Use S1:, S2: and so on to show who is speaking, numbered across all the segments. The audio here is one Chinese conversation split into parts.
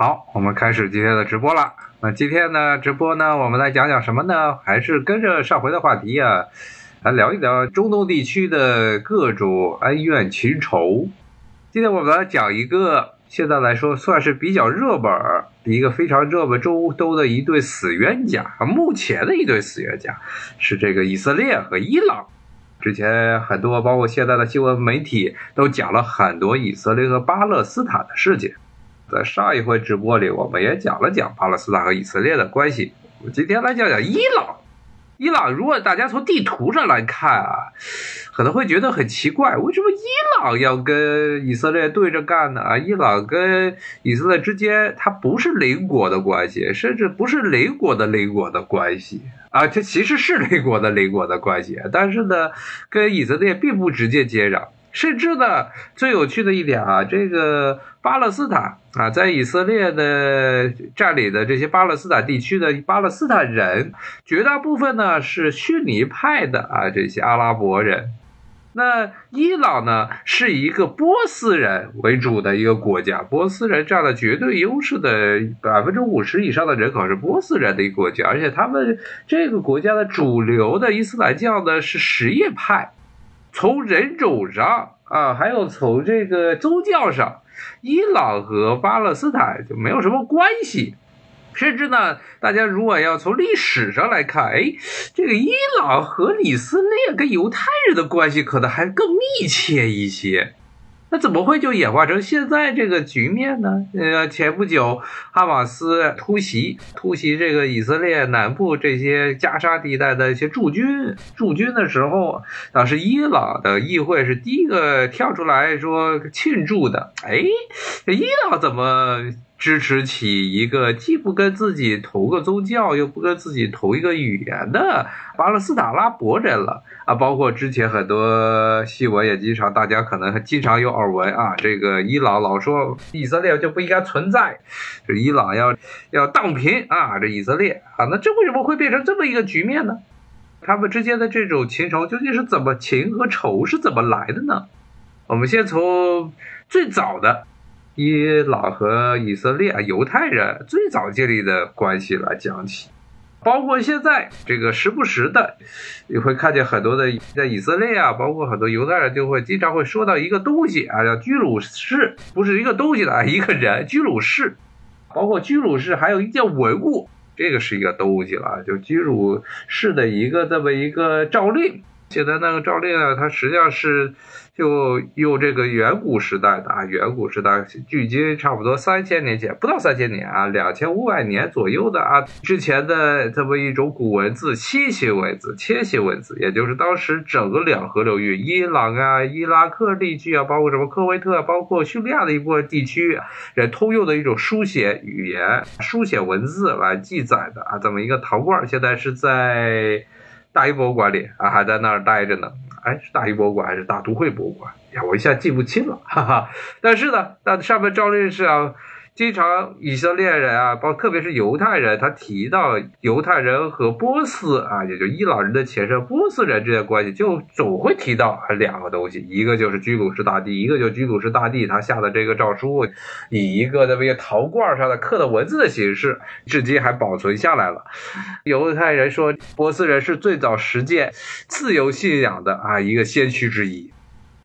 S1: 好，我们开始今天的直播了。那今天呢，直播呢，我们来讲讲什么呢？还是跟着上回的话题啊，来聊一聊中东地区的各种恩怨情仇。今天我们来讲一个，现在来说算是比较热门儿，一个非常热门中东的一对死冤家。目前的一对死冤家是这个以色列和伊朗。之前很多包括现在的新闻媒体都讲了很多以色列和巴勒斯坦的事情。在上一回直播里，我们也讲了讲巴勒斯坦和以色列的关系。我们今天来讲讲伊朗。伊朗，如果大家从地图上来看啊，可能会觉得很奇怪，为什么伊朗要跟以色列对着干呢？啊，伊朗跟以色列之间，它不是邻国的关系，甚至不是邻国的邻国的关系啊，它其实是邻国的邻国的关系，但是呢，跟以色列并不直接接壤。甚至呢，最有趣的一点啊，这个巴勒斯坦啊，在以色列的占领的这些巴勒斯坦地区的巴勒斯坦人，绝大部分呢是逊尼派的啊，这些阿拉伯人。那伊朗呢，是一个波斯人为主的一个国家，波斯人占了绝对优势的百分之五十以上的人口是波斯人的一个国家，而且他们这个国家的主流的伊斯兰教呢是什叶派。从人种上啊，还有从这个宗教上，伊朗和巴勒斯坦就没有什么关系。甚至呢，大家如果要从历史上来看，哎，这个伊朗和以色列跟犹太人的关系可能还更密切一些。那怎么会就演化成现在这个局面呢？呃，前不久哈马斯突袭突袭这个以色列南部这些加沙地带的一些驻军驻军的时候，当时伊朗的议会是第一个跳出来说庆祝的。哎，伊朗怎么？支持起一个既不跟自己同个宗教，又不跟自己同一个语言的巴勒斯坦阿拉伯人了啊！包括之前很多新闻也经常，大家可能经常有耳闻啊。这个伊朗老说以色列就不应该存在，这伊朗要要荡平啊！这以色列啊，那这为什么会变成这么一个局面呢？他们之间的这种情仇究竟是怎么情和仇是怎么来的呢？我们先从最早的。伊朗和以色列犹太人最早建立的关系来讲起，包括现在这个时不时的，你会看见很多的在以色列啊，包括很多犹太人就会经常会说到一个东西啊，叫居鲁士，不是一个东西的一个人，居鲁士，包括居鲁士还有一件文物，这个是一个东西了，就居鲁士的一个这么一个诏令。现在那个诏令啊，它实际上是就用这个远古时代的啊，远古时代距今差不多三千年前，不到三千年啊，两千五百年左右的啊，之前的这么一种古文字，楔形文字，楔形文字，也就是当时整个两河流域，伊朗啊、伊拉克地区啊，包括什么科威特，包括叙利亚的一部分地区，人通用的一种书写语言、书写文字来记载的啊，这么一个陶罐，现在是在。大英博物馆里啊，还在那儿待着呢。哎，是大英博物馆还是大都会博物馆？呀，我一下记不清了，哈哈。但是呢，那上面照例是啊。经常以色列人啊，包特别是犹太人，他提到犹太人和波斯啊，也就伊朗人的前身波斯人之间关系，就总会提到两个东西，一个就是居鲁士大帝，一个就是居鲁士大帝他下的这个诏书，以一个这么一个陶罐上的刻的文字的形式，至今还保存下来了。犹太人说，波斯人是最早实践自由信仰的啊一个先驱之一，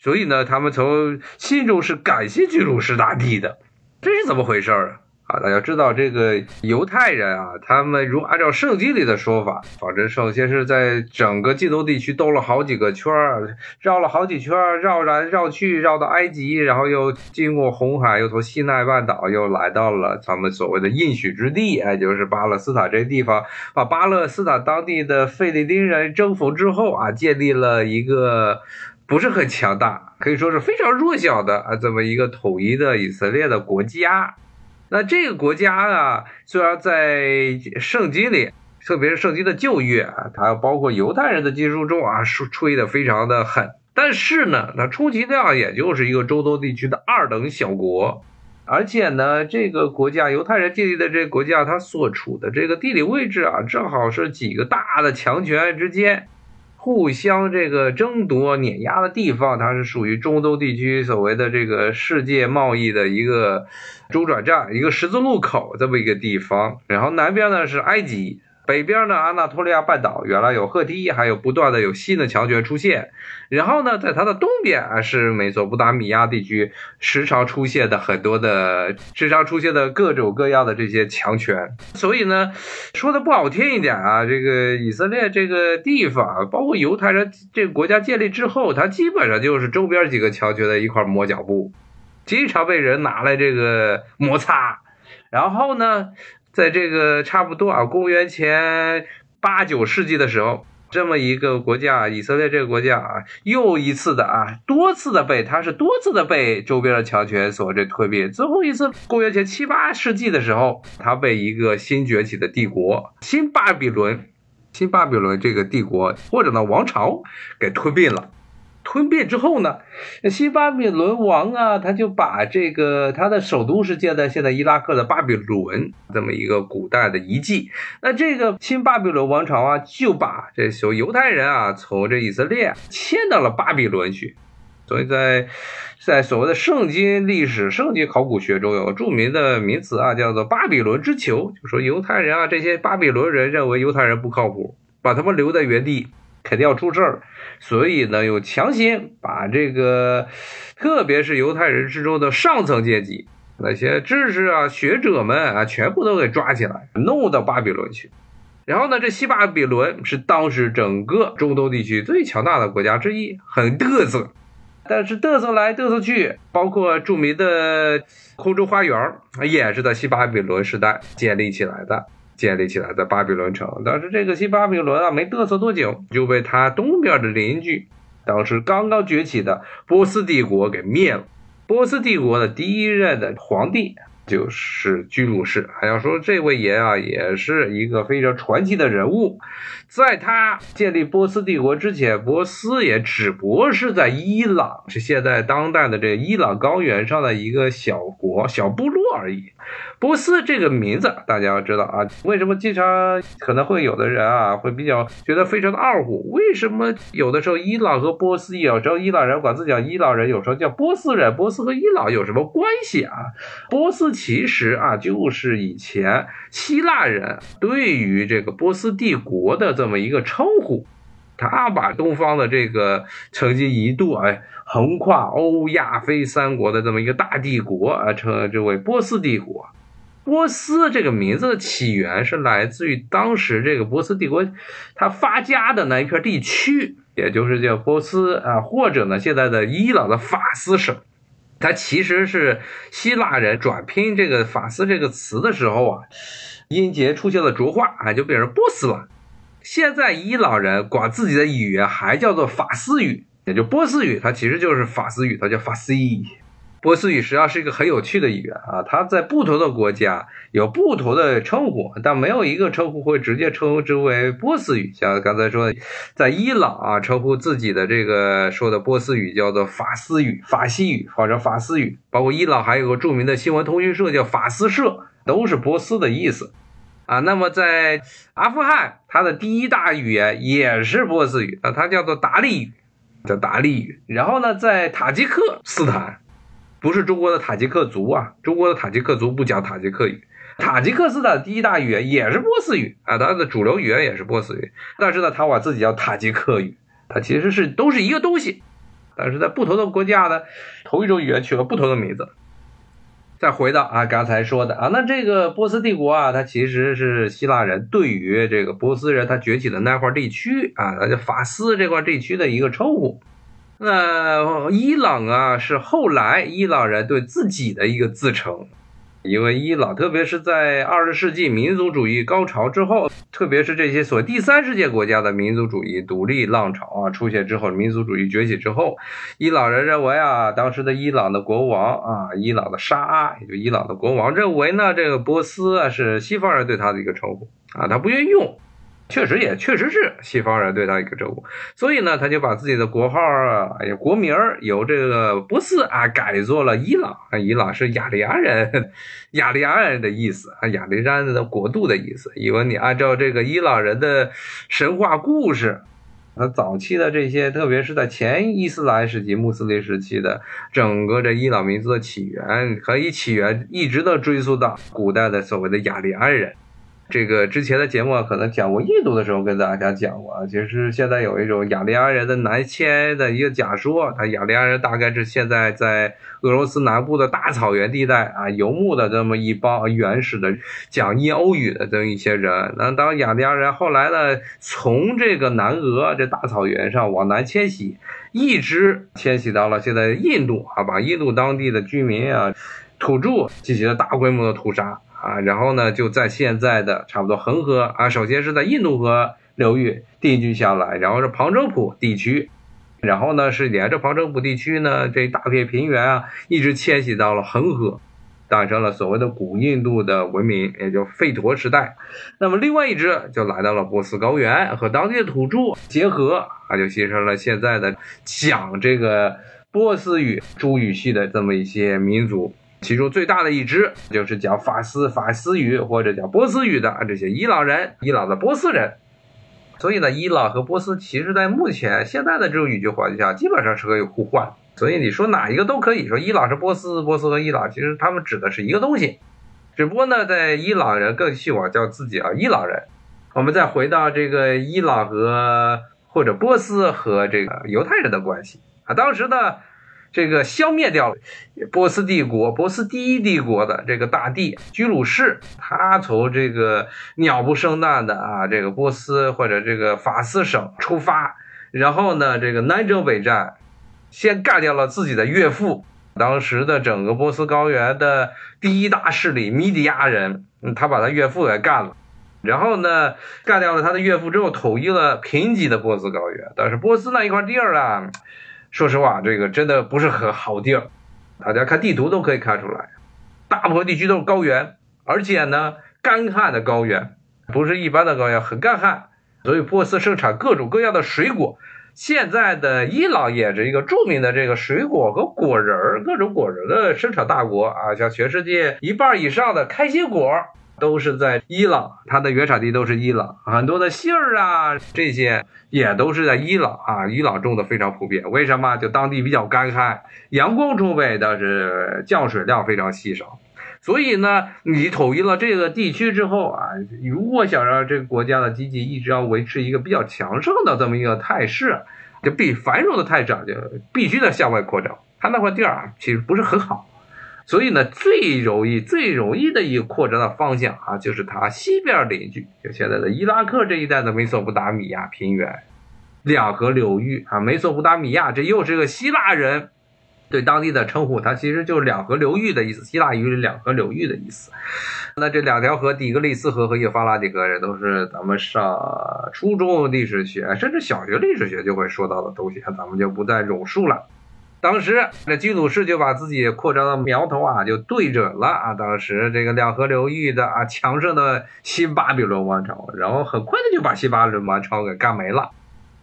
S1: 所以呢，他们从心中是感谢居鲁士大帝的。这是怎么回事儿啊？大家知道这个犹太人啊，他们如按照圣经里的说法，反正首先是在整个近东地区兜了好几个圈儿，绕了好几圈儿，绕来绕去，绕到埃及，然后又经过红海，又从西奈半岛又来到了咱们所谓的应许之地，哎，就是巴勒斯坦这地方，把巴勒斯坦当地的费利丁人征服之后啊，建立了一个。不是很强大，可以说是非常弱小的啊，这么一个统一的以色列的国家。那这个国家啊，虽然在圣经里，特别是圣经的旧约啊，它包括犹太人的经书中啊，吹吹的非常的狠。但是呢，它充其量也就是一个中东地区的二等小国。而且呢，这个国家犹太人建立的这个国家，它所处的这个地理位置啊，正好是几个大的强权之间。互相这个争夺碾压的地方，它是属于中东地区所谓的这个世界贸易的一个中转站，一个十字路口这么一个地方。然后南边呢是埃及。北边呢，安纳托利亚半岛原来有赫梯，还有不断的有新的强权出现。然后呢，在它的东边啊，是美索不达米亚地区时常出现的很多的时常出现的各种各样的这些强权。所以呢，说的不好听一点啊，这个以色列这个地方，包括犹太人这个国家建立之后，它基本上就是周边几个强权的一块磨脚布，经常被人拿来这个摩擦。然后呢？在这个差不多啊，公元前八九世纪的时候，这么一个国家，以色列这个国家啊，又一次的啊，多次的被它是多次的被周边的强权所这吞并。最后一次，公元前七八世纪的时候，它被一个新崛起的帝国新巴比伦，新巴比伦这个帝国或者呢王朝给吞并了。吞并之后呢，新巴比伦王啊，他就把这个他的首都是建在现在伊拉克的巴比伦这么一个古代的遗迹。那这个新巴比伦王朝啊，就把这所犹太人啊从这以色列迁到了巴比伦去。所以在在所谓的圣经历史、圣经考古学中有著名的名词啊，叫做巴比伦之囚，就说犹太人啊，这些巴比伦人认为犹太人不靠谱，把他们留在原地。肯定要出事儿，所以呢，又强行把这个，特别是犹太人之中的上层阶级，那些知识啊、学者们啊，全部都给抓起来，弄到巴比伦去。然后呢，这西巴比伦是当时整个中东地区最强大的国家之一，很嘚瑟。但是嘚瑟来嘚瑟去，包括著名的空中花园，也是在西巴比伦时代建立起来的。建立起来的巴比伦城，但是这个新巴比伦啊，没嘚瑟多久，就被他东边的邻居，当时刚刚崛起的波斯帝国给灭了。波斯帝国的第一任的皇帝就是居鲁士。还要说这位爷啊，也是一个非常传奇的人物。在他建立波斯帝国之前，波斯也只不过是在伊朗，是现在当代的这伊朗高原上的一个小国、小部落而已。波斯这个名字，大家要知道啊，为什么经常可能会有的人啊，会比较觉得非常的二乎？为什么有的时候伊朗和波斯，有时候伊朗人管自己叫伊朗人，有时候叫波斯人？波斯和伊朗有什么关系啊？波斯其实啊，就是以前希腊人对于这个波斯帝国的这么一个称呼，他把东方的这个曾经一度哎横跨欧亚非三国的这么一个大帝国啊，称之为波斯帝国。波斯这个名字的起源是来自于当时这个波斯帝国，它发家的那一片地区，也就是叫波斯啊，或者呢现在的伊朗的法斯省，它其实是希腊人转拼这个法斯这个词的时候啊，音节出现了浊化啊，就变成波斯了。现在伊朗人管自己的语言还叫做法斯语，也就波斯语，它其实就是法斯语，它叫法斯语。波斯语实际上是一个很有趣的语言啊，它在不同的国家有不同的称呼，但没有一个称呼会直接称之为波斯语。像刚才说，在伊朗啊，称呼自己的这个说的波斯语叫做法斯语、法西语或者法斯语。包括伊朗还有个著名的新闻通讯社叫法斯社，都是波斯的意思啊。那么在阿富汗，它的第一大语言也是波斯语，啊，它叫做达利语，叫达利语。然后呢，在塔吉克斯坦。不是中国的塔吉克族啊，中国的塔吉克族不讲塔吉克语，塔吉克斯坦第一大语言也是波斯语啊，它的主流语言也是波斯语，但是呢，他管自己叫塔吉克语，它其实是都是一个东西，但是在不同的国家呢，同一种语言取了不同的名字。再回到啊刚才说的啊，那这个波斯帝国啊，它其实是希腊人对于这个波斯人他崛起的那块地区啊，它叫法斯这块地区的一个称呼。那伊朗啊，是后来伊朗人对自己的一个自称，因为伊朗，特别是在二十世纪民族主义高潮之后，特别是这些所谓第三世界国家的民族主义独立浪潮啊出现之后，民族主义崛起之后，伊朗人认为啊，当时的伊朗的国王啊，伊朗的沙，也就伊朗的国王认为呢，这个波斯啊是西方人对他的一个称呼啊，他不愿意用。确实也确实是西方人对他一个称呼，所以呢，他就把自己的国号啊，哎呀，国名由这个波斯啊改做了伊朗啊，伊朗是雅利安人，雅利安人的意思啊，雅利安的国度的意思。因为你按照这个伊朗人的神话故事，那早期的这些，特别是在前伊斯兰时期、穆斯林时期的整个这伊朗民族的起源，可以起源一直都追溯到古代的所谓的雅利安人。这个之前的节目啊可能讲过印度的时候跟大家讲过啊，其实现在有一种雅利安人的南迁的一个假说，他雅利安人大概是现在在俄罗斯南部的大草原地带啊游牧的这么一帮原始的讲印欧语的这么一些人。那当雅利安人后来呢，从这个南俄这大草原上往南迁徙，一直迁徙到了现在印度啊，把印度当地的居民啊土著进行了大规模的屠杀。啊，然后呢，就在现在的差不多恒河啊，首先是在印度河流域定居下来，然后是旁遮普地区，然后呢是沿着旁遮普地区呢这一大片平原啊，一直迁徙到了恒河，诞生了所谓的古印度的文明，也就吠陀时代。那么另外一支就来到了波斯高原，和当地的土著结合，啊，就形成了现在的讲这个波斯语诸语系的这么一些民族。其中最大的一支就是讲法斯法斯语或者讲波斯语的这些伊朗人，伊朗的波斯人。所以呢，伊朗和波斯其实在目前现在的这种语境环境下，基本上是可以互换。所以你说哪一个都可以说，伊朗是波斯，波斯和伊朗其实他们指的是一个东西。只不过呢，在伊朗人更喜欢叫自己啊伊朗人。我们再回到这个伊朗和或者波斯和这个犹太人的关系啊，当时呢。这个消灭掉了波斯帝国，波斯第一帝国的这个大帝居鲁士，他从这个鸟不生蛋的啊，这个波斯或者这个法斯省出发，然后呢，这个南征北战，先干掉了自己的岳父，当时的整个波斯高原的第一大势力米底亚人，他把他岳父给干了，然后呢，干掉了他的岳父之后，统一了贫瘠的波斯高原，但是波斯那一块地儿啊。说实话，这个真的不是很好地儿，大家看地图都可以看出来，大部分地区都是高原，而且呢，干旱的高原，不是一般的高原，很干旱，所以波斯盛产各种各样的水果。现在的伊朗也是一个著名的这个水果和果仁儿，各种果仁的生产大国啊，像全世界一半以上的开心果。都是在伊朗，它的原产地都是伊朗，很多的杏儿啊，这些也都是在伊朗啊，伊朗种的非常普遍。为什么？就当地比较干旱，阳光充沛，但是降水量非常稀少。所以呢，你统一了这个地区之后啊，如果想让这个国家的经济一直要维持一个比较强盛的这么一个态势，就比繁荣的态势啊，就必须得向外扩张。它那块地儿啊，其实不是很好。所以呢，最容易、最容易的一个扩张的方向啊，就是它西边邻居，就现在的伊拉克这一带的美索不达米亚平原，两河流域啊。美索不达米亚这又是个希腊人对当地的称呼，它其实就是两河流域的意思。希腊语是两河流域的意思。那这两条河，底格里斯河和幼发拉底河，这都是咱们上初中历史学，甚至小学历史学就会说到的东西，咱们就不再赘述了。当时这居鲁士就把自己扩张的苗头啊，就对准了啊，当时这个两河流域的啊强盛的新巴比伦王朝，然后很快的就把新巴比伦王朝给干没了。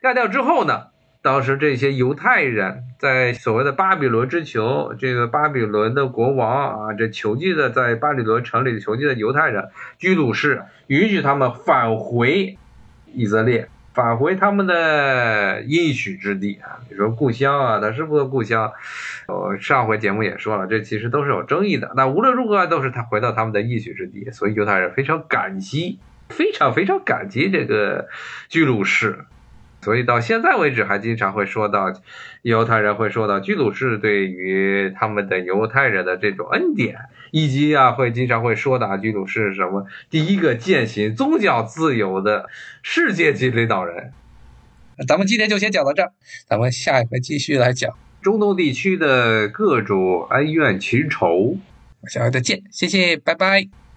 S1: 干掉之后呢，当时这些犹太人在所谓的巴比伦之囚，这个巴比伦的国王啊，这囚禁的在巴比伦城里囚禁的犹太人居鲁士，允许他们返回以色列。返回他们的应许之地啊！你说故乡啊，他是不是故乡？我上回节目也说了，这其实都是有争议的。那无论如何，都是他回到他们的应许之地，所以犹太人非常感激，非常非常感激这个居鲁士。所以到现在为止，还经常会说到犹太人会说到居鲁士对于他们的犹太人的这种恩典，以及啊会经常会说到居鲁士是什么第一个践行宗教自由的世界级领导人。咱们今天就先讲到这儿，咱们下一回继续来讲中东地区的各种恩怨情仇。下回再见，谢谢，拜拜。